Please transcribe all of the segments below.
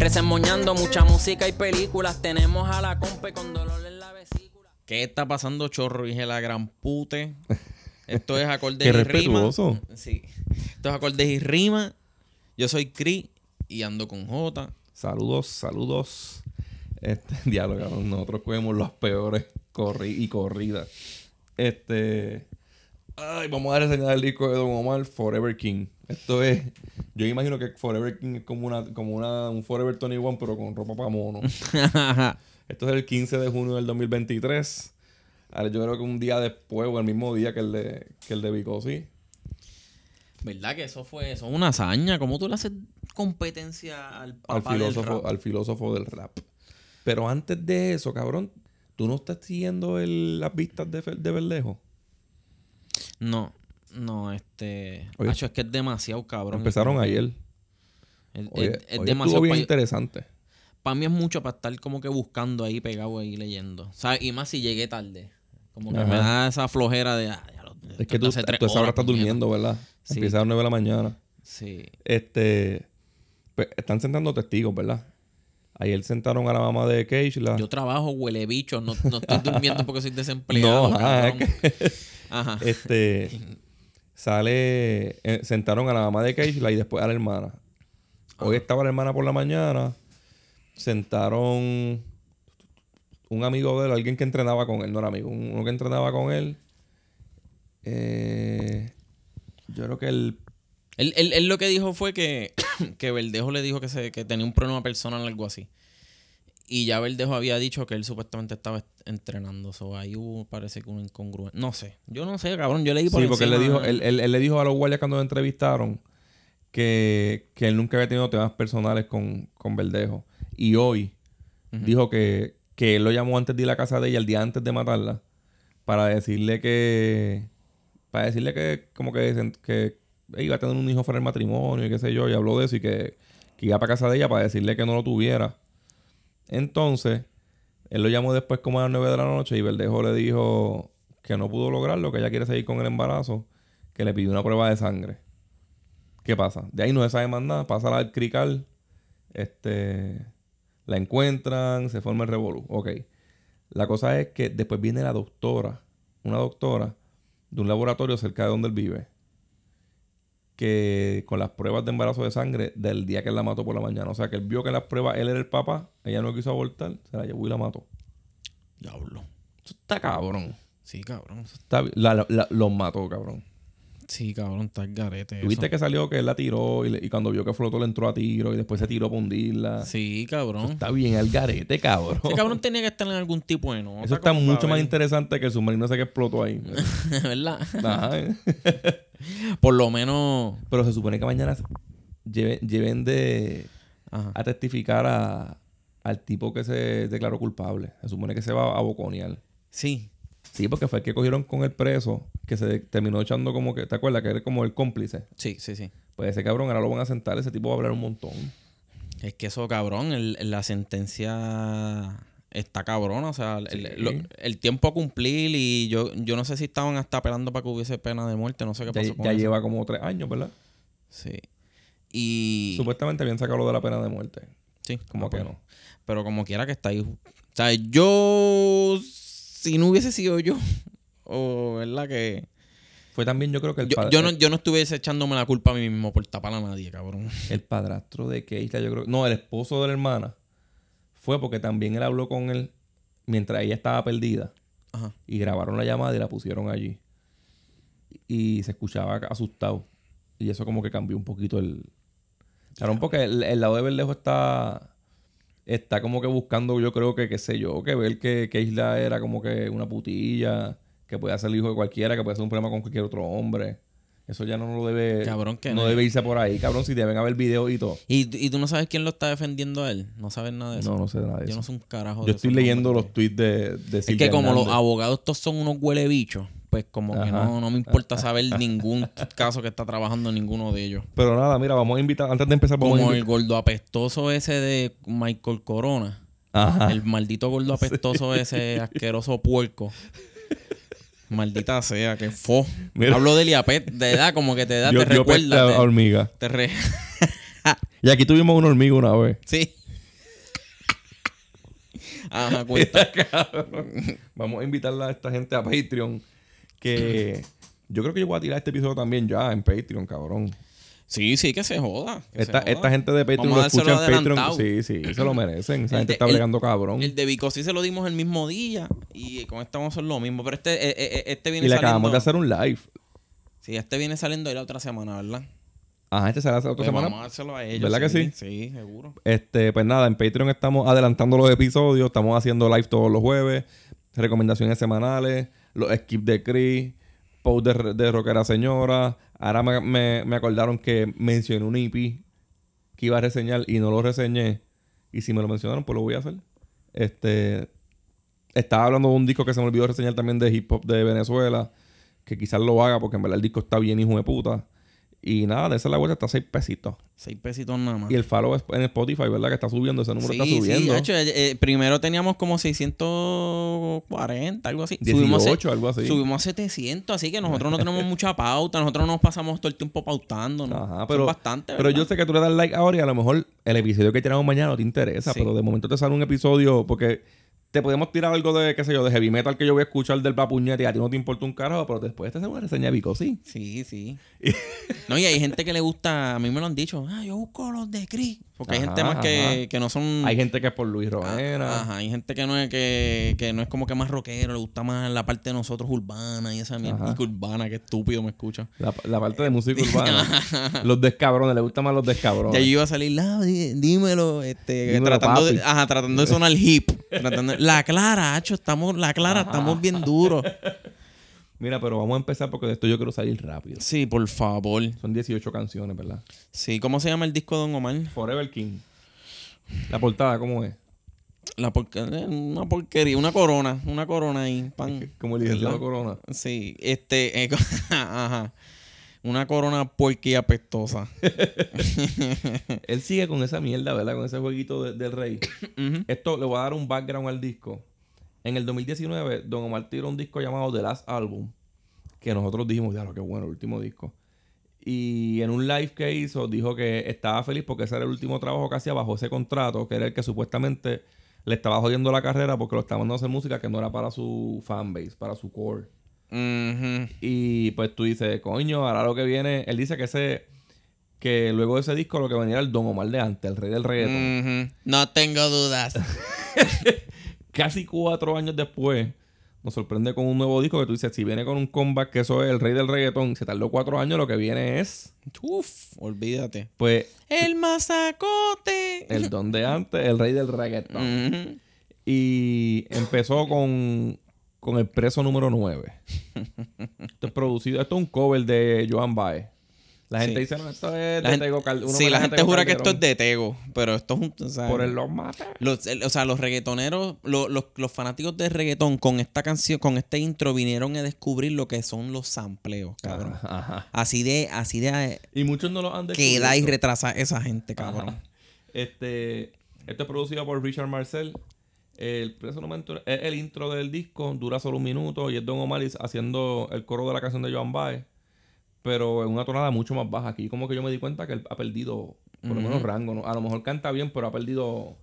Resemoñando mucha música y películas. Tenemos a la compa con dolor en la vesícula. ¿Qué está pasando, chorro? Dije la gran pute. Esto es acordes Qué y rimas. respetuoso. Sí. Esto es acordes y rimas. Yo soy Chris y ando con J. Saludos, saludos. Este diálogo. Nosotros cogemos las peores corri y corridas. Este. Ay, vamos a reseñar el disco de Don Omar, Forever King. Esto es. Yo imagino que Forever King es como una, como una, un Forever Tony One, pero con ropa para mono. Esto es el 15 de junio del 2023. Ahora, yo creo que un día después, o el mismo día que el de, que el de Vicosi. ¿Verdad que eso fue eso? Una hazaña. ¿Cómo tú le haces competencia al al del filósofo, rap? al filósofo del rap. Pero antes de eso, cabrón, ¿tú no estás siguiendo el- las vistas de, de Verdejo? No, no, este... Oye, Hacho, es que es demasiado cabrón. Empezaron ayer. Es, Oye, es- es hoy demasiado... bien pa- interesante. Para mí es mucho para estar como que buscando ahí, pegado ahí, leyendo. O sea, y más si llegué tarde. Como que Ajá. me da esa flojera de... ah, ya lo- Es que tú, tú esa hora estás durmiendo, ¿verdad? Sí. Empieza a las 9 de la mañana. Sí. Este. pues, están sentando testigos, ¿verdad? Ayer sentaron a la mamá de Cage. La... Yo trabajo, huele bicho. No, no estoy durmiendo porque soy desempleado. no, ajá, es cabrón. que- Ajá. Este. sale. eh, sentaron a la mamá de Keishla y después a la hermana. Hoy estaba la hermana por la mañana. Sentaron. Un amigo de él, alguien que entrenaba con él, no era amigo, un- uno que entrenaba con él. Eh, yo creo que el. Él, él- él lo que dijo fue que, que Verdejo le dijo que, se, que tenía un problema personal o algo así. Y ya Verdejo había dicho que él supuestamente estaba est- entrenando. So, ahí hubo, parece que un incongruente. No sé. Yo no sé, cabrón. Yo leí por Sí, porque él le dijo, él, él- él le dijo a los guardias cuando lo entrevistaron que, que él nunca había tenido temas personales con, con Verdejo. Y hoy dijo que, que él lo llamó antes de ir a la casa de ella, el día antes de matarla, para decirle que. Para decirle que, como que, que iba a tener un hijo fuera del matrimonio y qué sé yo, y habló de eso y que, que iba para casa de ella para decirle que no lo tuviera. Entonces, él lo llamó después como a las 9 de la noche y Verdejo le dijo que no pudo lograrlo, que ella quiere seguir con el embarazo, que le pidió una prueba de sangre. ¿Qué pasa? De ahí no se sabe más nada, pasa al crical, este, la encuentran, se forma el revolú. Ok. La cosa es que después viene la doctora, una doctora de un laboratorio cerca de donde él vive, que con las pruebas de embarazo de sangre del día que él la mató por la mañana. O sea, que él vio que en las pruebas él era el papá, ella no quiso abortar, se la llevó y la mató. Diablo. Eso está cabrón. Sí, cabrón. Eso está la- la- los mató, cabrón. Sí, cabrón. Está el garete. eso. Viste que salió que él la tiró y, le- y cuando vio que flotó le entró a tiro y después se tiró para hundirla. Sí, cabrón. Está bien el garete, cabrón. Ese cabrón tenía que estar en algún tipo de nota. Eso está mucho más interesante que el submarino ese que explotó ahí. ¿Verdad? Ajá. Por lo menos. Pero se supone que mañana lleven, lleven de Ajá. a testificar a, al tipo que se declaró culpable. Se supone que se va a boconear. Sí. Sí, porque fue el que cogieron con el preso, que se terminó echando como que, ¿te acuerdas? Que era como el cómplice. Sí, sí, sí. Pues ese cabrón ahora lo van a sentar, ese tipo va a hablar un montón. Es que eso, cabrón, el- la sentencia está cabrona. O sea, el, lo- el tiempo a cumplir y yo, yo no sé si estaban hasta apelando para que hubiese pena de muerte. No sé qué Ya, pasó con ya eso. lleva como tres años, ¿verdad? Sí. Y... Supuestamente habían sacado lo de la pena de muerte. Sí. Como ah, que pues. no. Pero como quiera que está ahí. O sea, yo... Si no hubiese sido yo... O, ¿verdad? Que... Fue también, yo creo que el, Yo, yo no, yo no estuviese echándome la culpa a mí mismo por tapar a nadie, cabrón. el padrastro de Keisha, yo creo. No, el esposo de la hermana. Fue porque también él habló con él mientras ella estaba perdida. Ajá. Y grabaron la llamada y la pusieron allí. Y se escuchaba asustado. Y eso como que cambió un poquito el... Claro, porque el, el lado de Verdejo está... Está como que buscando, yo creo que, qué sé yo, que ver que, que Isla era como que una putilla, que puede ser el hijo de cualquiera, que puede ser un problema con cualquier otro hombre. Eso ya no lo debe. Cabrón, que no no. debe irse por ahí, cabrón, si deben haber videos y todo. ¿Y, y tú no sabes quién lo está defendiendo a él. No sabes nada de eso. No, no sé nada de Yo eso. no sé un carajo Yo de estoy leyendo los tweets de, de Es Silvia que como los abogados estos son unos huele bichos, pues como que no, no me importa saber ningún caso que está trabajando ninguno de ellos. Pero nada, mira, vamos a invitar, antes de empezar, vamos Como a el gordo apestoso ese de Michael Corona. Ajá. El maldito gordo apestoso ese asqueroso puerco. Maldita sea, que fo. Mira. Hablo de Liapet, de edad, como que te da, Yo, te yo recuerda. te- hormiga. te re- Y aquí tuvimos una hormiga una vez. sí. Ajá, cuenta. Cabrón. Vamos a invitarla a esta gente a Patreon. Que yo creo que yo voy a tirar este episodio también ya en Patreon, cabrón. Sí, sí, que se joda. que se Esta, joda. esta gente de Patreon lo escucha en Patreon. Sí, sí, se lo merecen. Esa El gente de- está el- bregando cabrón. El de Vico sí se lo dimos el mismo día y con este vamos a hacer lo mismo. Pero este, eh, eh, este viene y le saliendo... acabamos de hacer un live. Sí, este viene saliendo ahí la otra semana, ¿verdad? Ajá, este será la otra Pues semana. Vamos a dárselo a ellos. ¿Verdad que sí? Sí, seguro. Este, pues nada, en Patreon estamos adelantando los episodios, estamos haciendo live todos los jueves, recomendaciones semanales, los skips de Chris, post de, de Rockera Señora. Ahora me, me- me acordaron que mencioné un EP que iba a reseñar y no lo reseñé. Y si me lo mencionaron, pues lo voy a hacer. Este, estaba hablando de un disco que se me olvidó reseñar también de hip hop de Venezuela, que quizás lo haga porque en verdad el disco está bien hijo de puta. Y nada, de esa la vuelta está a 6 pesitos. Seis pesitos nada más. Y el follow en Spotify, ¿verdad? Que está subiendo, ese número está subiendo. Sí, hecho, eh, eh, primero teníamos como 640, algo así. Subimos, 18, a, algo así. subimos a 700, así que nosotros no tenemos mucha pauta. Nosotros nos pasamos todo el tiempo pautando. ¿no? Ajá, Son pero, bastante, pero yo sé que tú le das like ahora y a lo mejor el episodio que tiramos mañana no te interesa, Sí. pero de momento te sale un episodio porque te podemos tirar algo de, qué sé yo, de heavy metal que yo voy a escuchar del papuñete y a ti no te importa un carajo, pero después te hace una reseña de Vico, sí. Sí, sí. no, y hay gente que le gusta, a mí me lo han dicho, ah, yo busco los de Chris. Porque hay gente más que, que no son... Hay gente que es por Luis. Ah, Ajá, hay gente que no es que, que no es como que más rockero, le gusta más la parte de nosotros urbana y esa mierda. Urbana, que estúpido me escucha. La, la parte de música urbana. los descabrones, le gustan más los descabrones. Ya yo iba a salir, la, dímelo, este, Dímelo, tratando, de, ajá, tratando de sonar hip. tratando, la clara, hacho, estamos, la clara, estamos bien duros. Mira, pero vamos a empezar porque de esto yo quiero salir rápido. Sí, por favor. Son 18 canciones, ¿verdad? Sí, ¿cómo se llama el disco de Don Omar? Forever King. La portada, ¿cómo es? La porca- eh, una porquería, una corona, una corona ahí, pan. Como el ¿Verdad? Corona. Sí, este, eh, ajá. Una corona puerquía apestosa. Él sigue con esa mierda, ¿verdad? Con ese jueguito de- del rey. Esto le voy a dar un background al disco. En el 2019, Don Omar tiró un disco llamado The Last Album. Que nosotros dijimos, ya lo que bueno, el último disco. Y en un live que hizo, dijo que estaba feliz porque ese era el último trabajo que hacía bajo ese contrato, que era el que supuestamente le estaba jodiendo la carrera porque lo estaba mandando a hacer música que no era para su fanbase, para su core. Ujú. Y pues tú dices, coño, ahora lo que viene. Él dice que ese. Que luego de ese disco lo que venía era el Don Omar de antes, el rey del reggaeton. Ujú. No tengo dudas. Casi cuatro años después, nos sorprende con un nuevo disco que tú dices, si viene con un comeback, que eso es el rey del reggaeton, se tardó cuatro años, lo que viene es, Uf, olvídate. pues, El masacote. el don de antes, el rey del reggaeton. Ujú. Y empezó con, con el preso número 9. esto es producido, esto es un cover de Joan Baez. La gente Sí. dice, no, esto es La de Tego Cal- un sí, la gente Tego jura que esto Calderón. es de Tego, pero esto es un... o sea, Por el los mata. los, el- o sea, los reggaetoneros, lo- los, los fanáticos de reggaetón con esta canción, con este intro, vinieron a descubrir lo que son los sampleos, cabrón. Ajá, ajá. Así de, así de Y muchos no lo han queda y descubierto. retrasa esa gente, cabrón. Ajá. Este, esto es producido por Richard Marcel. El, el intro del disco, dura solo un minuto y es Don Omar haciendo el coro de la canción de Joan Baez, pero en una tonada mucho más baja. Aquí como que yo me di cuenta que él ha perdido por lo menos rango. ¿no? A lo mejor canta bien, pero ha perdido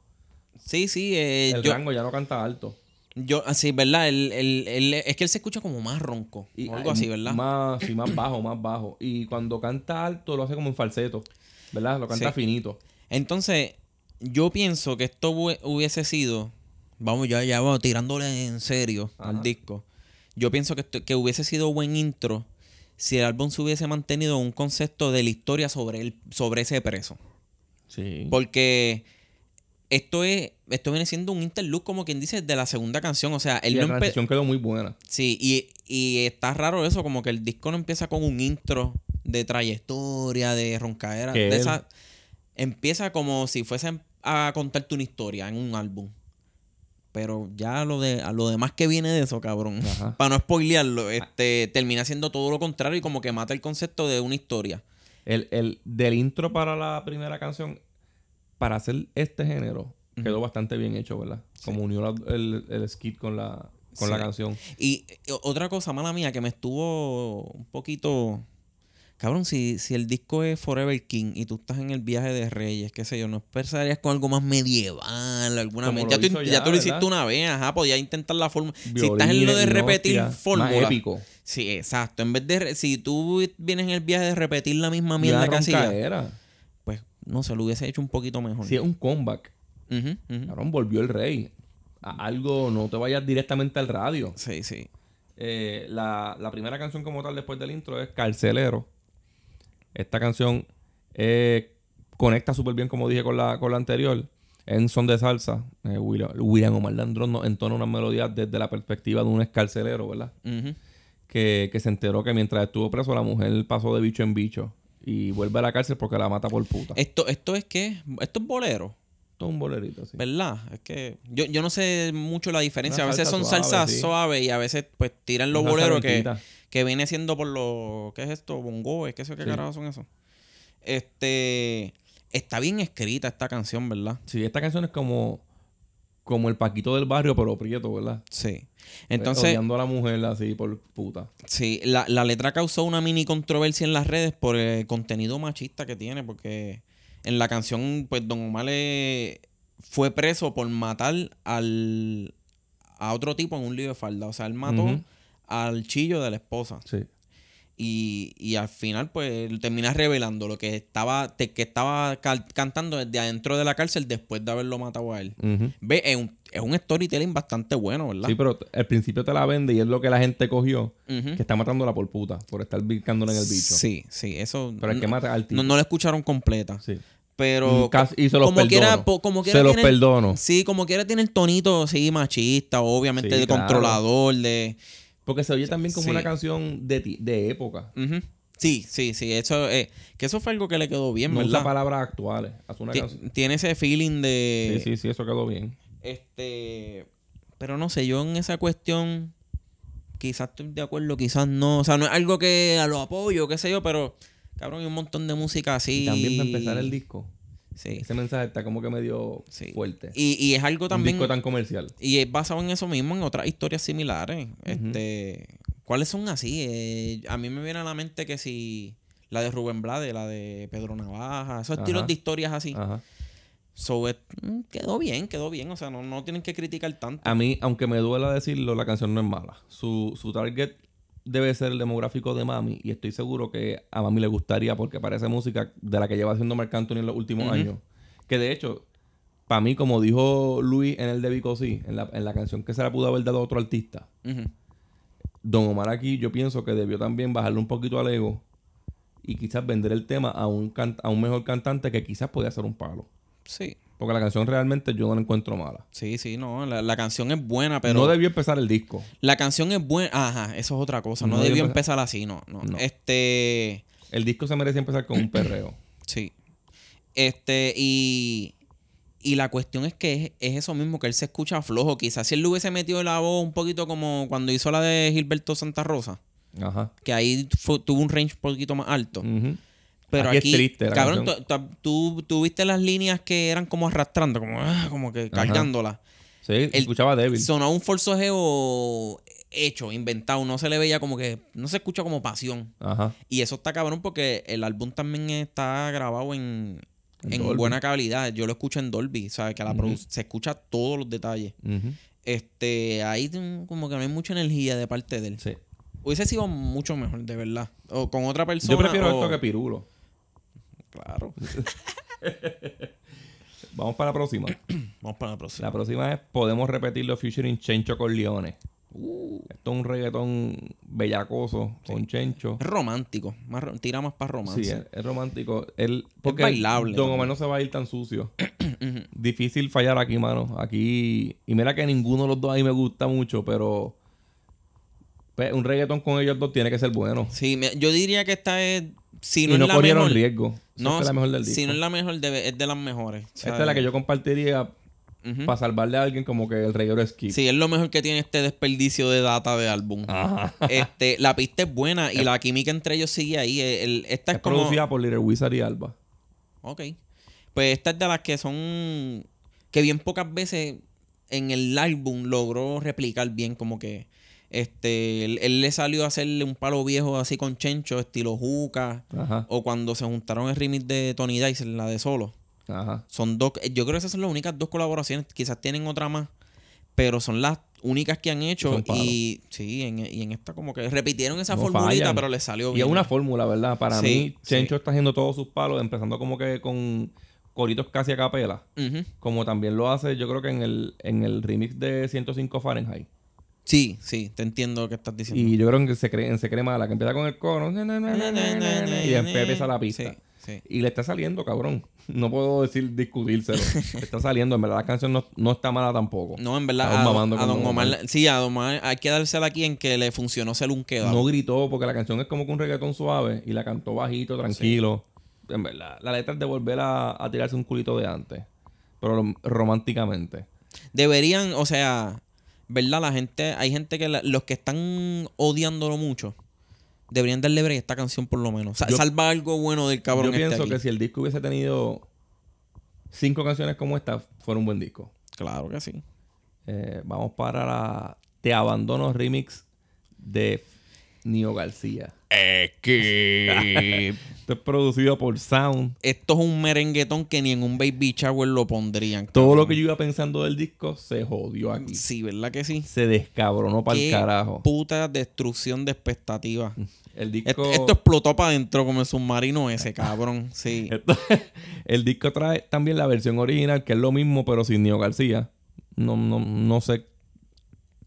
Sí, sí, eh, el yo, rango, ya no canta alto. yo, así, ¿verdad? Él- él- él- es que él se escucha como más ronco, Y o algo así, ¿verdad? Más, sí, más bajo, más bajo. Y cuando canta alto lo hace como en falseto, ¿verdad? Lo canta Sí. finito. Entonces, yo pienso que esto hubiese sido, vamos ya, ya vamos tirándole en serio Ajá. al disco. Yo pienso que, esto- que hubiese sido buen intro si el álbum se hubiese mantenido un concepto de la historia sobre, el, sobre ese preso. Sí. Porque esto es esto viene siendo un interlude, como quien dice, de la segunda canción. O sea, y él la no empe- transición quedó muy buena. Sí, y, y está raro eso, como que el disco no empieza con un intro de trayectoria, de roncaera, de esa, empieza como si fuese a contarte una historia en un álbum. Pero ya lo de a lo demás que viene de eso, cabrón, Ajá. para no spoilearlo, este termina siendo todo lo contrario y como que mata el concepto de una historia. El, el del intro para la primera canción, para hacer este género, quedó bastante bien hecho, ¿verdad? Como unió la- el, el skit con la, con la canción. Y eh, otra cosa mala mía que me estuvo un poquito. Cabrón, si, si el disco es Forever King y tú estás en el viaje de Reyes, qué sé yo, no pensarías con algo más medieval, alguna Como vez. Ya, tú, hizo ya ya, tú lo hiciste una vez, ajá, podías intentar la forma. si estás en lo de repetir fórmula. Épico. Sí, exacto. En vez de. Si tú vienes en el viaje de repetir la misma mierda roncaera. pues no se lo hubiese hecho un poquito mejor. Si es un comeback, ujú. cabrón, volvió el rey. A algo, no te vayas directamente al radio. Sí, sí. Eh, la, la primera canción como tal después del intro es Carcelero. Esta canción eh, conecta súper bien, como dije, con la, con la anterior. Es en son de salsa. Eh, William, William Omar Landrón nos entona una melodía desde la perspectiva de un escarcelero, ¿verdad? Que, que se enteró que mientras estuvo preso la mujer pasó de bicho en bicho. Y vuelve a la cárcel porque la mata por puta. Esto, esto es que. Esto es bolero. Esto es un bolerito, así. ¿Verdad? Es que yo, yo no sé mucho la diferencia. Una a veces son suave, salsas sí. suaves y a veces pues tiran los boleros que, que viene siendo por los... ¿Qué es esto? Bongoes, ¿qué sé qué Sí. carajo son esos? Este... Está bien escrita esta canción, ¿verdad? Sí, esta canción es como, como el Paquito del barrio, pero prieto, ¿verdad? Sí. Entonces, Odiando a la mujer así por puta. sí, la, la letra causó una mini controversia en las redes por el contenido machista que tiene, porque en la canción, pues Don Omar le- fue preso por matar al, a otro tipo en un lío de falda. O sea, él mató al chillo de la esposa. Sí. Y, y al final, pues, termina revelando lo que estaba, te- que estaba cantando desde adentro de la cárcel después de haberlo matado a él. Ve, es un, es un storytelling bastante bueno, ¿verdad? Sí, pero al principio te la vende y es lo que la gente cogió, que está matándola por puta, por estar picándole en el bicho. Sí, sí, eso. Pero es que mata al tipo. no, no la escucharon completa. Sí. Pero. Mm, casi- y se los como quiera, como quiera Se los tiene- perdono. Sí, como quiera tiene el tonito, sí, machista, obviamente, Sí, de claro. controlador, de. Porque se oye también como Sí. una canción de, ti- de época. Sí, sí, sí. Eso, eh, que eso fue algo que le quedó bien, No usa ¿verdad? palabras actuales. Hace una. Tiene ese feeling de. Sí, sí, sí, eso quedó bien. Este. Pero no sé, yo en esa cuestión. Quizás estoy de acuerdo, quizás no. O sea, no es algo que a lo apoyo, qué sé yo, pero. Cabrón, hay un montón de música así. Y también para empezar el disco. Sí. Ese mensaje está como que medio Sí. fuerte. Y, y es algo Un también. disco tan comercial. Y es basado en eso mismo, en otras historias similares. Este. ¿Cuáles son así? Eh, a mí me viene a la mente que si. La de Rubén Blade, la de Pedro Navaja, esos Ajá. de historias así. Ajá. So, it- mm, quedó bien, quedó bien. O sea, no, no tienen que criticar tanto. A mí, aunque me duela decirlo, la canción no es mala. Su, su target debe ser el demográfico de Mami. Y estoy seguro que a Mami le gustaría porque parece música de la que lleva haciendo Marc Anthony en los últimos años. Que de hecho, para mí, como dijo Luis en el de Vico sí, en la, en la canción que se la pudo haber dado a otro artista. Don Omar aquí yo pienso que debió también bajarle un poquito al ego y quizás vender el tema a un, can- a un mejor cantante que quizás podía ser un palo. Sí. Porque la canción realmente yo no la encuentro mala. Sí, sí, no. La, la canción es buena, pero. no debió empezar el disco. La canción es buena. Ajá, eso es otra cosa. No, No debió empezar así, no, no. No. Este. El disco se merecía empezar con un perreo. Sí. Este, y. Y la cuestión es que es, es eso mismo, que él se escucha flojo. Quizás si él le hubiese metido la voz un poquito como cuando hizo la de Gilberto Santa Rosa, Ajá. que ahí fue- tuvo un range un poquito más alto. Ujú. Pero Aquí aquí, es triste la cabrón, tú, tú- viste las líneas que eran como arrastrando, como, ah, como que cargándolas. Sí, escuchaba débil. Sonaba un forcejeo hecho, inventado. No se le veía como que. No se escucha como pasión. Ajá. Y eso está cabrón porque el álbum también está grabado en, En buena calidad. Yo lo escucho en Dolby, ¿sabes? Que la se escucha todos los detalles. Este, ahí como que no hay mucha energía de parte de él. Sí. Hubiese sido mucho mejor, de verdad. O con otra persona. Yo prefiero o- esto que Pirulo. Claro. Vamos para la próxima. Vamos para la próxima. La próxima es Podemos repetirlo featuring Chencho Corleone. Uh, Esto es un reggaetón bellacoso con Chencho. es romántico. Más, tira más para romance. Sí, es, es romántico. Él, porque bailable Don. Omar no se va a ir tan sucio. Difícil fallar aquí, mano. Aquí. Y mira que ninguno de los dos ahí me gusta mucho, pero. Pues, un reggaetón con ellos dos tiene que ser bueno. Sí, yo diría que esta es. Si no, y no es la corrieron riesgo. No, fue la mejor del disco. si no es la mejor, debe- es de las mejores. Esta es la que yo compartiría para salvarle a alguien como que el reguero skip. Sí, es lo mejor que tiene este desperdicio de data de álbum. Ajá. Este, la pista es buena y la química entre ellos sigue ahí. El- esta es, Es como. producida por Little Wizard y Alba. Ok. Pues esta es de las que son. Que bien pocas veces en el álbum logró replicar bien, como que. Este. Él, él le salió a hacerle un palo viejo así con Chencho, estilo Juca. Ajá. O cuando se juntaron el remix de Tony Dice, la de solo. Ajá. Son dos. Yo creo que esas son las únicas dos colaboraciones. Quizás tienen otra más. Pero son las únicas que han hecho. Y sí, en, y en esta como que repitieron esa No formulita, fallan. pero les salió Y bien. es una fórmula, ¿verdad? Para Sí, mí, Chencho sí. está haciendo todos sus palos, empezando como que con coritos casi a capela. Como también lo hace, yo creo que en el, en el remix de 105 Fahrenheit. Sí, sí, te entiendo lo que estás diciendo. Y yo creo que se cree, en Se Cree Mala, que empieza con el coro. na, na, na, Y después empieza la pista. Sí, sí. Y le está saliendo, cabrón. No puedo decir discutírselo. Le está saliendo. En verdad, la canción no, no está mala tampoco. No, en verdad, a, Don Omar, sí, a Don Omar hay que dársela aquí en que le funcionó ser un quedado. No gritó porque la canción es como que un reggaetón suave y la cantó bajito, tranquilo. En verdad, la letra es de volver a, a tirarse un culito de antes, pero rom- románticamente. Deberían, o sea, ¿verdad? La gente, hay gente que la- los que están odiándolo mucho, deberían darle break a esta canción por lo menos. Sa- Yo- salva algo bueno del cabrón Yo este pienso aquí. que si el disco hubiese tenido cinco canciones como esta, fuera un buen disco. Claro que sí. Eh, vamos para la Te Abandono remix de Nio García. Es que Esto es producido por Sound. esto es un merenguetón que ni en un baby shower lo pondrían. Todo cabrón. lo que yo iba pensando del disco se jodió aquí. Sí, ¿verdad que sí? Se descabronó para el carajo. Puta destrucción de expectativas. El disco... Esto, esto explotó para adentro como el submarino ese, cabrón. Sí. Esto- el disco trae también la versión original, que es lo mismo, pero sin Nio García. No, no, no sé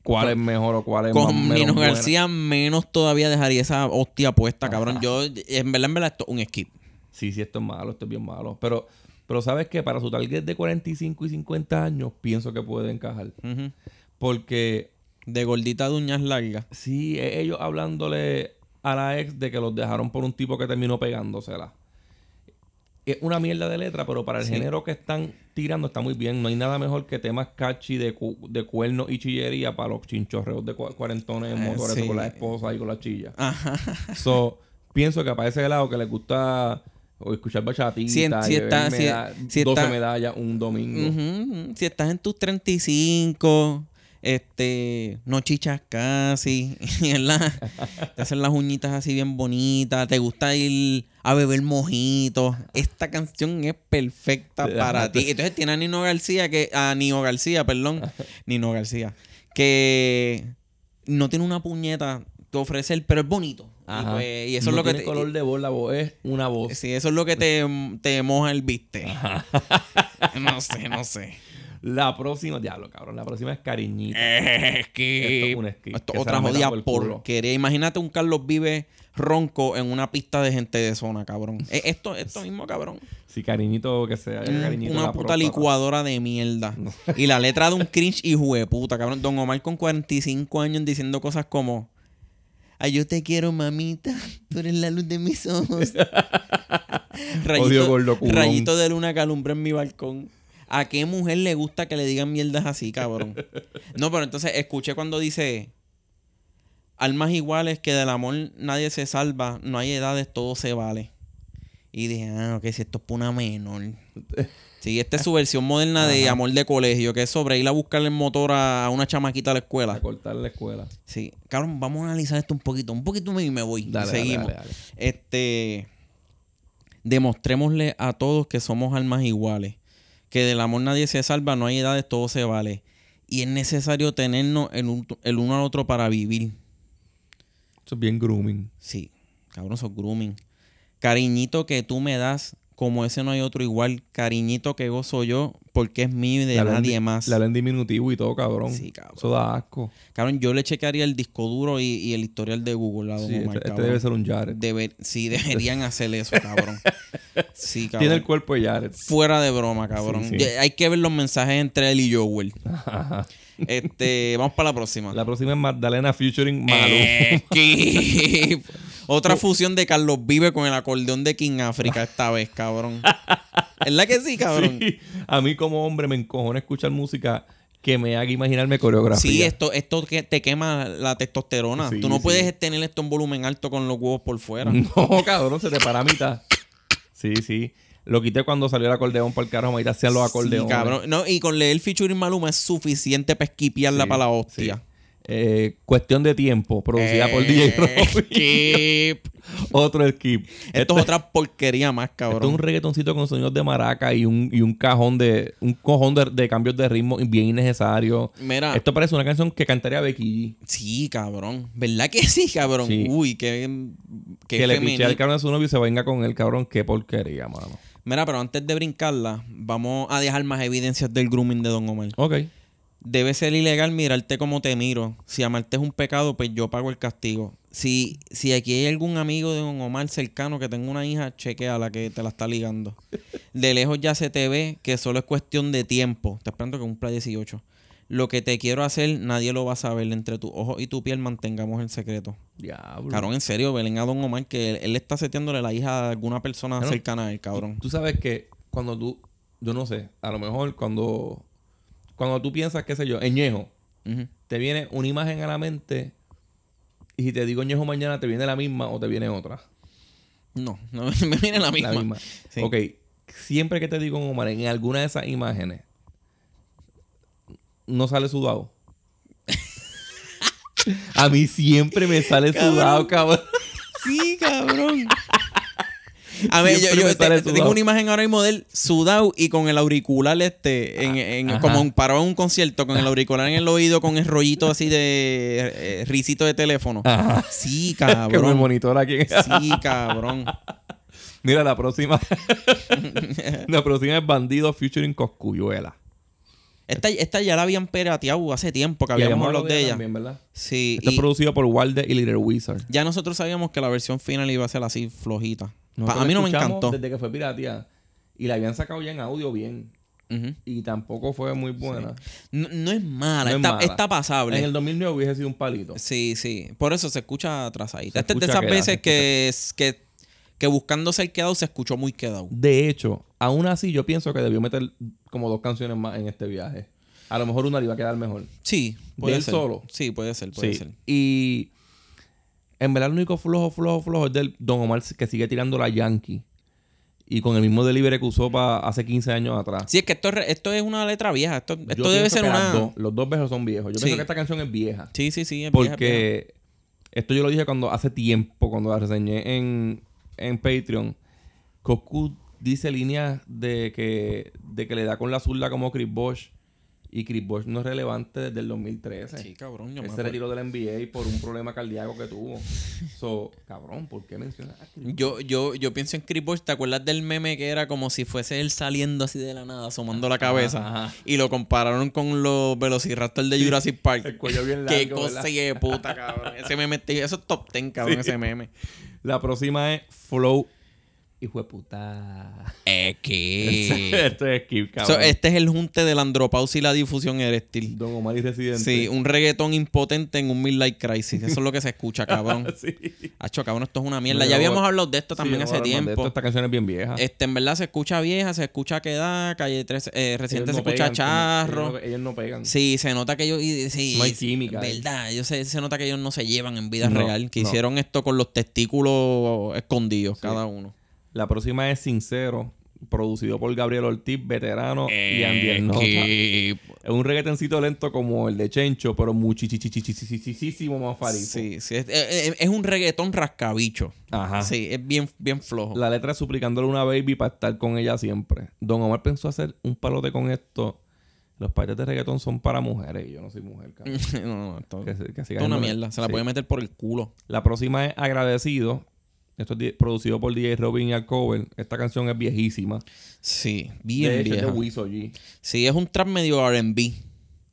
cuál es mejor o cuál es más Con menos Nino buena. García menos todavía dejaría esa hostia puesta, cabrón. Yo, en verdad, en verdad, esto es un skip. Sí, sí, esto es malo, esto es bien malo. Pero, pero ¿sabes qué? Para su target de 45 y 50 años, pienso que puede encajar. Ujú. Porque De gordita de uñas largas. sí, e- ellos hablándole a la ex de que los dejaron por un tipo que terminó pegándosela. Es una mierda de letra, pero para el Sí. género que están tirando está muy bien. No hay nada mejor que temas catchy de, cu- de cuernos y chillería para los chinchorreos de cua- cuarentones en Eh, motores sí. con la esposa y con la chilla. Ajá. So, pienso que para ese lado que les gusta o escuchar bachatita, Si en- si y está- si- meda- si 12 está- medallas un domingo. Si estás en tus 35, este, no chichas casi, ¿verdad? Te hacen las uñitas así bien bonitas, te gusta ir a beber mojitos. Esta canción es perfecta para ti. Entonces tiene a Nino García, que, a Nino García, perdón, Nino García, que no tiene una puñeta que ofrecer, pero es bonito. Y, pues, y eso No es lo que te, color de voz, la voz es una voz. Sí, eso es lo que te, te moja el viste. no sé, no sé. La próxima, diablo, cabrón. La próxima es cariñita. Es que. Esto es un Esto que otra jodida porquería. Imagínate un Carlos Vive ronco en una pista de gente de zona, cabrón. Esto, esto mismo, cabrón. Si cariñito que sea. Cariñito una puta próstata. licuadora de mierda. Y la letra de un cringe de puta, cabrón. Don Omar con 45 años diciendo cosas como. Ay, yo te quiero, mamita. Tú eres la luz de mis ojos. Odio gordo culón. rayito de luna que alumbra en mi balcón. ¿A qué mujer le gusta que le digan mierdas así, cabrón? No, pero entonces escuché cuando dice. Almas iguales que del amor nadie se salva, no hay edades, todo se vale. Y dije, ah, ok, si esto es una menor. Sí, esta es su versión moderna de amor de colegio, que es sobre ir a buscarle el motor a una chamaquita a la A escuela. cortar la escuela. Sí, cabrón, vamos a analizar esto un poquito, un poquito y me voy. Dale, Seguimos. dale, dale. Este, demostrémosle a todos que somos almas iguales, que del amor nadie se salva, no hay edades, todo se vale. Y es necesario tenernos el, un- el uno al otro para vivir. Eso es bien grooming. Sí, cabrón, sos grooming. Cariñito que tú me das como ese no hay otro igual, cariñito que gozo yo, porque es mío y de La nadie di- más. La hablan diminutivo y todo, cabrón. Sí, cabrón. Eso da asco. Cabrón, yo le chequearía el disco duro y, y el historial de Google a Don Sí, Omar, este, este debe ser un Jared. Deber- sí, deberían hacer eso, cabrón. Sí, cabrón. Tiene el cuerpo de Jared. Fuera de broma, cabrón. Sí, sí. Ya- Hay que ver los mensajes entre él y Joel. Este, vamos para la próxima. La próxima es Magdalena featuring Malú. Otra fusión de Carlos Vive con el acordeón de King África esta vez, cabrón. ¿Es que sí, cabrón? Sí. A mí como hombre me encojona escuchar música que me haga imaginarme coreografía. Sí, esto, esto que te quema la testosterona. Sí, Tú no sí. puedes tener esto en volumen alto con los huevos por fuera. No, cabrón, se te para a mitad. Sí, sí. Lo quité cuando salió el acordeón por el carajo, ahorita hacían los acordeones. Sí, cabrón. No, y con leer featuring Maluma es suficiente para esquipearla Sí, para la hostia. Eh, cuestión de tiempo, producida por Eh, DJ Robbie. skip. Otro skip. Esto es otra porquería más, Esto es cabrón. un reggaetoncito con sonidos de maraca y un, y un cajón de un cojón de, de cambios de ritmo bien innecesario. Mira, Esto parece una canción que cantaría Becky G. sí, cabrón. ¿Verdad que sí, cabrón? Sí. Uy, qué, qué que le piche al cabrón de su novio y se venga con el cabrón. Qué porquería, mano. Mira, pero antes de brincarla, vamos a dejar más evidencias del grooming de Don Omar. Ok. Debe ser ilegal mirarte como te miro. Si amarte es un pecado, pues yo pago el castigo. Si, si aquí hay algún amigo de Don Omar cercano que tenga una hija, chequea la que te la está ligando. De lejos ya se te ve que solo es cuestión de tiempo. Te esperando que cumpla 18. Lo que te quiero hacer, nadie lo va a saber. Entre tus ojos y tu piel mantengamos el secreto. Diablo. Cabrón, en serio, Belén a Don Omar que él, él está seteándole la hija a alguna persona Claro. cercana a él, cabrón. Tú sabes que cuando tú, yo no sé, a lo mejor cuando, cuando tú piensas, qué sé yo, en Ñejo, te viene una imagen a la mente y si te digo Ñejo mañana, te viene la misma o te viene otra. No, no me viene la misma. La misma. Sí. Ok, siempre que te digo Omar, en alguna de esas imágenes, no sale sudado. a mí siempre me sale Cabrón. sudado, cabrón. Sí, cabrón. A ver, yo, te- tengo una imagen ahora mismo de él sudado y con el auricular este, en, en- Ajá. como un, parado en un concierto, con el auricular en el oído, con el rollito así de eh, risito de teléfono. Ajá. Sí, cabrón. monitora aquí. Sí, cabrón. Mira, la próxima. la próxima es Bandido featuring Coscuyuela. Esta, esta ya la habían pirateado hace tiempo que habíamos hablado de ella. también, ¿verdad? Sí, Esto y producido por Wilder y Little Wizard. ya nosotros sabíamos que la versión final iba a ser así flojita. Nosotros a mí no me encantó. Desde que fue pirateada. Y la habían sacado ya en audio bien. Y tampoco fue muy buena. no, no es mala, No es está, mala. está pasable. En el 2009 hubiese sido un palito. Sí, sí. Por eso se escucha atrasadita. Esta es de esas quedado, veces que, que, que buscando ser quedado se escuchó muy quedado. De hecho, aún así yo pienso que debió meter como dos canciones más en este viaje. A lo mejor una le iba a quedar mejor. Sí, ¿De puede él ser. solo? Sí, puede ser, puede Sí. ser. Y en verdad el único flojo, flojo, flojo es del Don Omar que sigue tirando la Yankee. Y con el mismo delivery que usó para hace 15 años atrás. Sí, es que esto, esto es una letra vieja. Esto, esto debe ser una. dos- los dos besos son viejos. Yo Sí. pienso que esta canción es vieja. Sí, sí, sí. es vieja, es vieja. Porque esto yo lo dije cuando hace tiempo, cuando la reseñé en, en Patreon. Coscu dice líneas de que, de que le da con la zurda como Chris Bosh. Y Chris Bosh no es relevante desde el 2013. Sí, cabrón. Yo me Él se retiró del NBA por un problema cardíaco que tuvo. So, cabrón, ¿por qué mencionas a Chris Bosh? Yo, yo, yo pienso en Chris Bosh. ¿Te acuerdas del meme que era como si fuese él saliendo así de la nada, asomando la cabeza? Ajá. Y lo compararon con los Velociraptor de Jurassic Park. El cuello bien Qué largo, cosa ¿verdad? de puta, cabrón. Ese meme, eso es top 10, cabrón, Sí. ese meme. La próxima es Flow. Hijo de puta. Es que... Esto es Skip, cabrón. So, este es el junte de la andropausia y la difusión eréctil. Don Omar y Residente. Sí, un reggaetón impotente en un midlife crisis. Eso es lo que se escucha, cabrón. sí. Hacho, cabrón, esto es una mierda. Pero- ya habíamos hablado de esto también Sí, hace tiempo. esto, Esta canción es bien vieja. Este, en verdad se escucha vieja, se escucha queda, calle 13, eh, reciente Ellos se no escucha pegan, charro. Ellos no, ellos no pegan. Sí, se nota que ellos. y- Sí, No hay es química ahí. Verdad, ellos se, se nota que ellos no se llevan en vida No, real. Que no. hicieron esto con los testículos escondidos, cada uno. La próxima es Sincero, producido por Gabriel Ortiz, veterano Eh, y Andy Arnota. que- Es un reggaetoncito lento como el de Chencho, pero muchísimo más farito. Sí, sí. Es, es- es un reggaetón rascabicho. Ajá. Sí, es bien, bien flojo. La letra es suplicándole a una baby para estar con ella siempre. Don Omar pensó hacer un palote con esto. Los paquetes de reggaetón son para mujeres y yo no soy mujer, cabrón. no, no, Que se- que una mierda. Se la Sí. puede meter por el culo. La próxima es Agradecido, Esto es producido por DJ Robin y Alcover. Esta canción es viejísima. Sí, de bien hecho, es vieja. de Wiso G. Sí, es un trap medio R&B.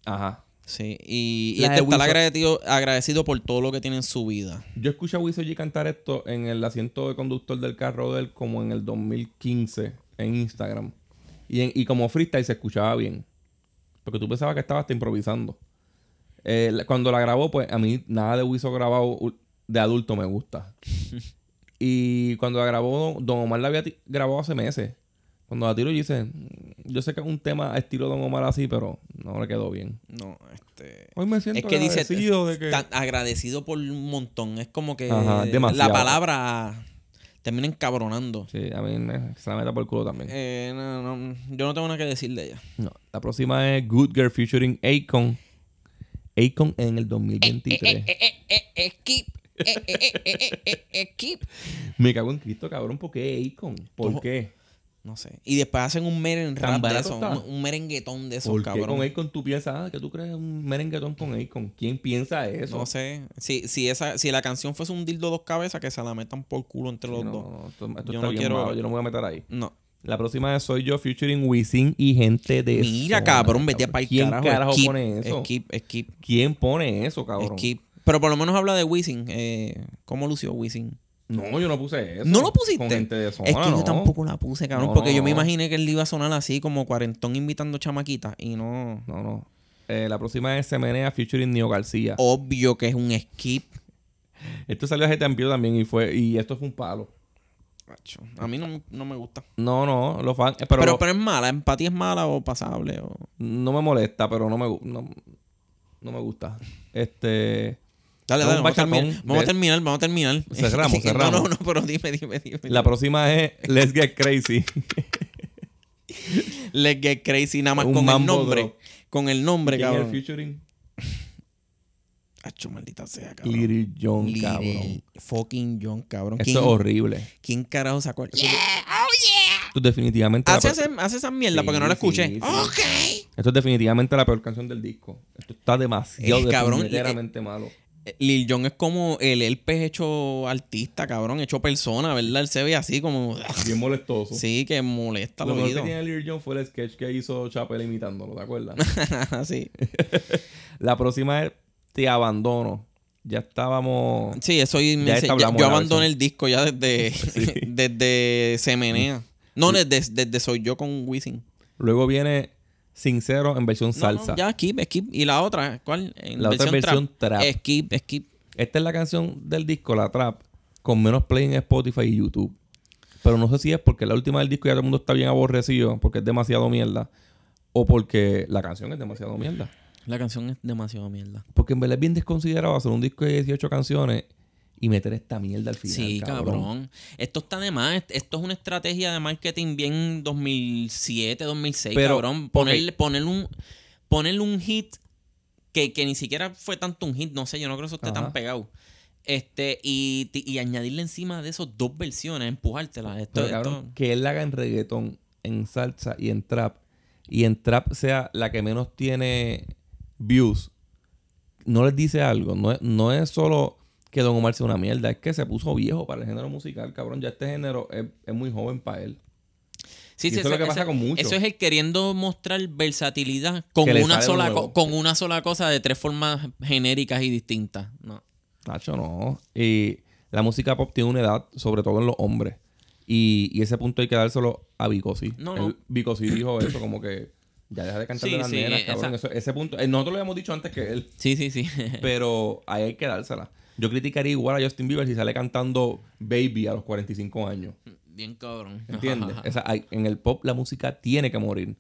Ajá. Sí, y, y este agradecido, agradecido por todo lo que tiene en su vida. Yo escuché a Wiso G cantar esto en el asiento de conductor del carro de él como en el 2015 en Instagram. Y, en- y como freestyle se escuchaba bien. Porque tú pensabas que estaba hasta improvisando. Eh, cuando la grabó, pues a mí nada de Wiso grabado de adulto me gusta. y cuando la grabó, Don- Omar la había grabado hace meses. Cuando la tiro, yo dice, "Mm, yo sé que es un tema estilo Don Omar así, pero no le quedó bien. No, este... Hoy me siento Es que dice, agradecido de que... tan agradecido por un montón. Es como que Ajá, la palabra termina encabronando. Sí, a mí me, se la meta por el culo también. Eh, no, no, yo no tengo nada que decir de ella. No, la próxima es Good Girl featuring Akon. Akon en el 2023. Equip, equip. Me cago en Cristo, cabrón. ¿Por qué Akon? ¿Por Tú- qué? No sé. Y después hacen un meren Tan rap de barato eso, está. un, un merenguetón de esos, ¿Por qué cabrón. con Akon tú piensas ah, que tú crees un merenguetón con Akon? ¿Quién piensa eso? No sé. Si, si, esa, si la canción fuese un dildo dos cabezas, que se la metan por culo entre los no, dos. no, esto, esto Yo está no bien quiero- malo, Yo no me voy a meter ahí. No. La próxima es Soy Yo featuring Wisin y gente de Mira, Zona, cabrón, vete el ¿Quién carajo. carajo Skip, pone eso? Skip, skip, ¿Quién pone eso, cabrón? skip. Pero por lo menos habla de Wisin. Eh, ¿Cómo lució Wisin? No, yo no puse eso. ¿No lo pusiste? Con gente de zona, es que no. yo tampoco la puse, cabrón. No, porque no, yo me imaginé que él iba a sonar así como cuarentón invitando chamaquitas. Y no. No, no. Eh, la próxima es Semenea featuring Neo García. Obvio que es un skip. Esto salió hace tiempo también y fue y esto fue un palo. A mí no, no me gusta. No, no, los fans, eh, Pero, pero, es mala. Empatía es mala o pasable. O... no me molesta, pero no me no, no me gusta. Este, Dale, dale. Vamos a, terminar, vamos a terminar. Vamos a terminar. Cerramos, cerramos. No, no, no. Pero dime, dime, dime. la próxima es Let's Get Crazy. Let's get crazy nada más Un con el nombre. Con el nombre, ¿Quién es el cabrón. featuring? Acho, maldita sea, cabrón. Little John, Little cabrón. fucking John, cabrón. Esto ¿Quién, es horrible. ¿Quién carajo sacó el... Esto es definitivamente la Hace, esa mierda Sí, porque no la escuché. sí, sí. Ok. Esto es definitivamente la peor canción del disco. Esto está demasiado El cabrón, definitivamente malo. Eh, Lil Jon es como el el pez hecho artista, cabrón, hecho persona, ¿verdad? Él se ve así como... Bien molestoso. Sí, que molesta Lo que tiene Lil Jon fue el sketch que hizo Chapel imitándolo, ¿te acuerdas? sí. La próxima es Te Abandono. Ya estábamos. Sí, eso y me Ya yo abandoné el disco ya desde, desde Se Menea. No, desde, desde Soy Yo con Wisin. Luego viene Sincero en versión No, salsa. no, ya, skip, skip. ¿Y la otra? ¿Cuál? En La otra es versión trap. Skip, skip. Esta es la canción del disco, la trap, con menos play en Spotify y YouTube. Pero no sé si es porque la última del disco ya todo el mundo está bien aborrecido, porque es demasiado mierda, o porque la canción es demasiado mierda. La canción es demasiado mierda. Porque en verdad es bien desconsiderado hacer un disco de 18 canciones y meter esta mierda al final. sí, cabrón. Esto está de más. Esto es una estrategia de marketing bien 2007, 2006, Pero, cabrón. Ponerle, ponerle un, ponerle un hit que, que ni siquiera fue tanto un hit. No sé, yo no creo que eso esté Ajá. tan pegado. Este, y, y añadirle encima de esos dos versiones, empujártela. Esto, Pero, cabrón, esto- que él la haga en reggaetón, en salsa y en trap, y en trap sea la que menos tiene views, no les dice algo. No es, no es solo que Don Omar sea una mierda, es que se puso viejo para el género musical, cabrón. Ya este género es, es muy joven para él. Sí, Y sí, eso es lo que pasa con mucho. Eso es el queriendo mostrar versatilidad con una sola nuevo. con una sola cosa de tres formas genéricas y distintas. No. Nacho, no. Y la música pop tiene una edad, sobre todo en los hombres. Y, y ese punto hay que dárselo a Vico, sí. No, no. Sí dijo eso, como que ya deja de cantar Sí, de las sí, nenas, cabrón. Eso- ese punto, eh, nosotros lo habíamos dicho antes que él. Sí, sí, sí. Pero ahí hay que dársela. Yo criticaría igual a Justin Bieber si sale cantando Baby a los 45 años. Bien cabrón. ¿Entiendes? Esa- hay- en el pop la música tiene que morir.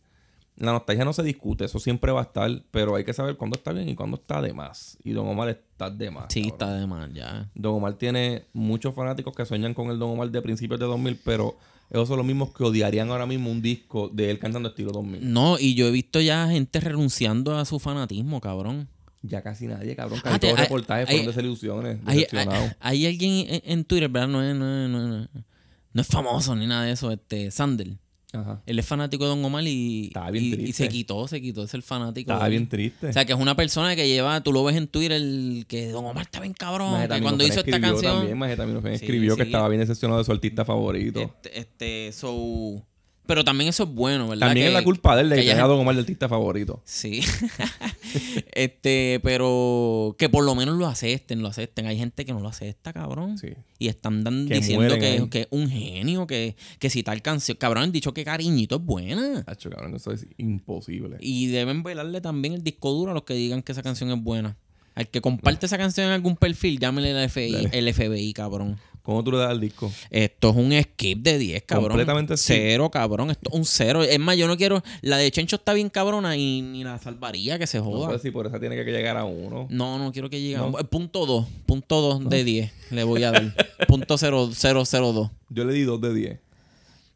La nostalgia no se discute, eso siempre va a estar, pero hay que saber cuándo está bien y cuándo está de más. Y Don Omar está de más. Sí, cabrón. está de mal ya. Don Omar tiene muchos fanáticos que sueñan con el Don Omar de principios de 2000, pero esos son los mismos que odiarían ahora mismo un disco de él cantando estilo 2000. No, y yo he visto ya gente renunciando a su fanatismo, cabrón. Ya casi nadie, cabrón. Ah, te- todos los reportajes fueron desilusiones, Hay, hay, decepcionados. hay alguien en, en Twitter, ¿verdad? No es, no, es, no, es- no es famoso ni nada de eso, este, Sandel. Ajá. Él es fanático de Don Omar y, bien y- y se quitó, se quitó de ser fanático. Estaba bien triste. O sea, que es una persona que lleva, tú lo ves en Twitter, el, que Don Omar está bien cabrón. que cuando hizo esta canción. También, Majetaminofen Sí, escribió que sí. estaba bien decepcionado de su artista favorito. Este, este, so. Pero también eso es bueno, ¿verdad? También Que- es la culpa de él de que que haya Don Omar de artista favorito. Sí. este, pero que por lo menos lo acepten, lo acepten. Hay gente que no lo acepta, cabrón. Sí. Y están dan- Que diciendo que, es un genio, que, que si tal canción. Cabrón, han dicho que cariñito es buena. Hacho, cabrón, eso es imposible. Y deben bailarle también el disco duro a los que digan que esa canción es buena. Al que comparte esa canción en algún perfil, llámele el FBI, el FBI, cabrón. ¿Cómo tú le das al disco? Esto es un skip de 10, cabrón. Completamente skip. Cero, cabrón. Esto es un cero. Es más, yo no quiero. La de Chencho está bien cabrona y ni la salvaría que se No joda. sé si por esa tiene que llegar a uno. No, no quiero que llegue. a- No. Punto 2. Punto 2 de 10 le voy a dar. punto 002. Yo le di 2 de 10.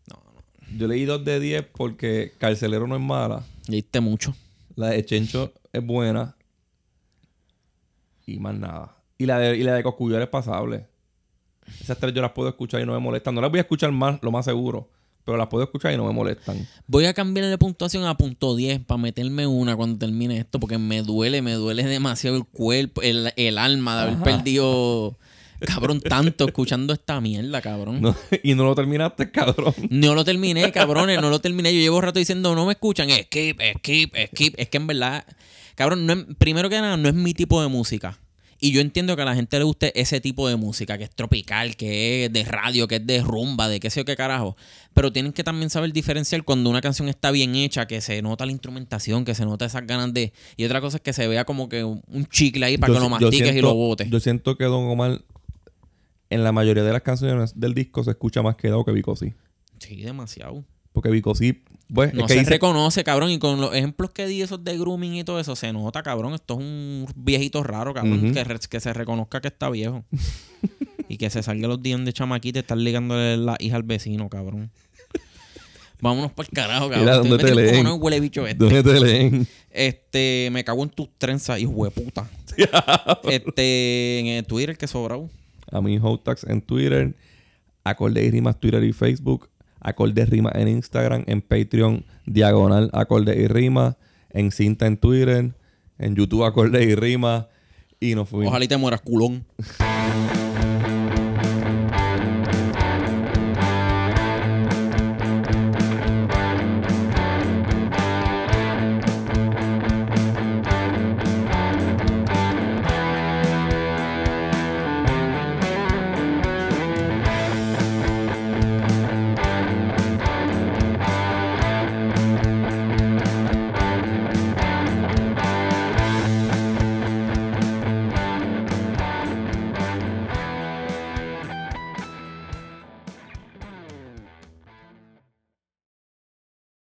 No, no. Yo le di 2 de 10 porque Carcelero no es mala. Leíste mucho. La de Chencho es buena. Y más nada. Y la de, y la de Cosculluela es pasable. Esas tres yo las puedo escuchar y no me molestan. No las voy a escuchar más, lo más seguro. Pero las puedo escuchar y no me molestan. Voy a cambiarle puntuación a punto 10 para meterme una cuando termine esto porque me duele, me duele demasiado el cuerpo, el, el alma de haber Ajá. perdido, cabrón, tanto escuchando esta mierda, cabrón. No- y no lo terminaste, cabrón. No lo terminé, cabrones, no lo terminé. Yo llevo rato diciendo, no me escuchan, skip, skip, skip. Es que en verdad, cabrón, no es- primero que nada, no es mi tipo de música. Y yo entiendo que a la gente le guste ese tipo de música, que es tropical, que es de radio, que es de rumba, de qué sé yo qué carajo. Pero tienen que también saber diferenciar cuando una canción está bien hecha, que se nota la instrumentación, que se nota esas ganas de... Y otra cosa es que se vea como que un chicle ahí para Yo que lo mastiques y lo botes. Yo siento que Don Omar, en la mayoría de las canciones del disco, se escucha más quedado que Vico sí. Sí, demasiado. Porque Vico sí, pues, No es que se dice, reconoce, cabrón. Y con los ejemplos que di, esos de grooming y todo eso, se nota, cabrón. Esto es un viejito raro, cabrón. Que, re- que se reconozca que está viejo. y que se salga los días de chamaquita y estar ligándole la hija al vecino, cabrón. Vámonos para el carajo, cabrón. Mira, Estoy ¿dónde te leen? no huele bicho este. ¿dónde te leen? Este, me cago en tus trenzas, hijo de puta. este, en el Twitter que sobrado. A mí, Hotax en Twitter, Acorde y Rimas Twitter y Facebook, Acorde y Rimas en Instagram, en Patreon, Diagonal Acorde y Rimas, en Cinta en Twitter, en YouTube Acorde y Rimas, y nos fuimos. Ojalá y te mueras, culón.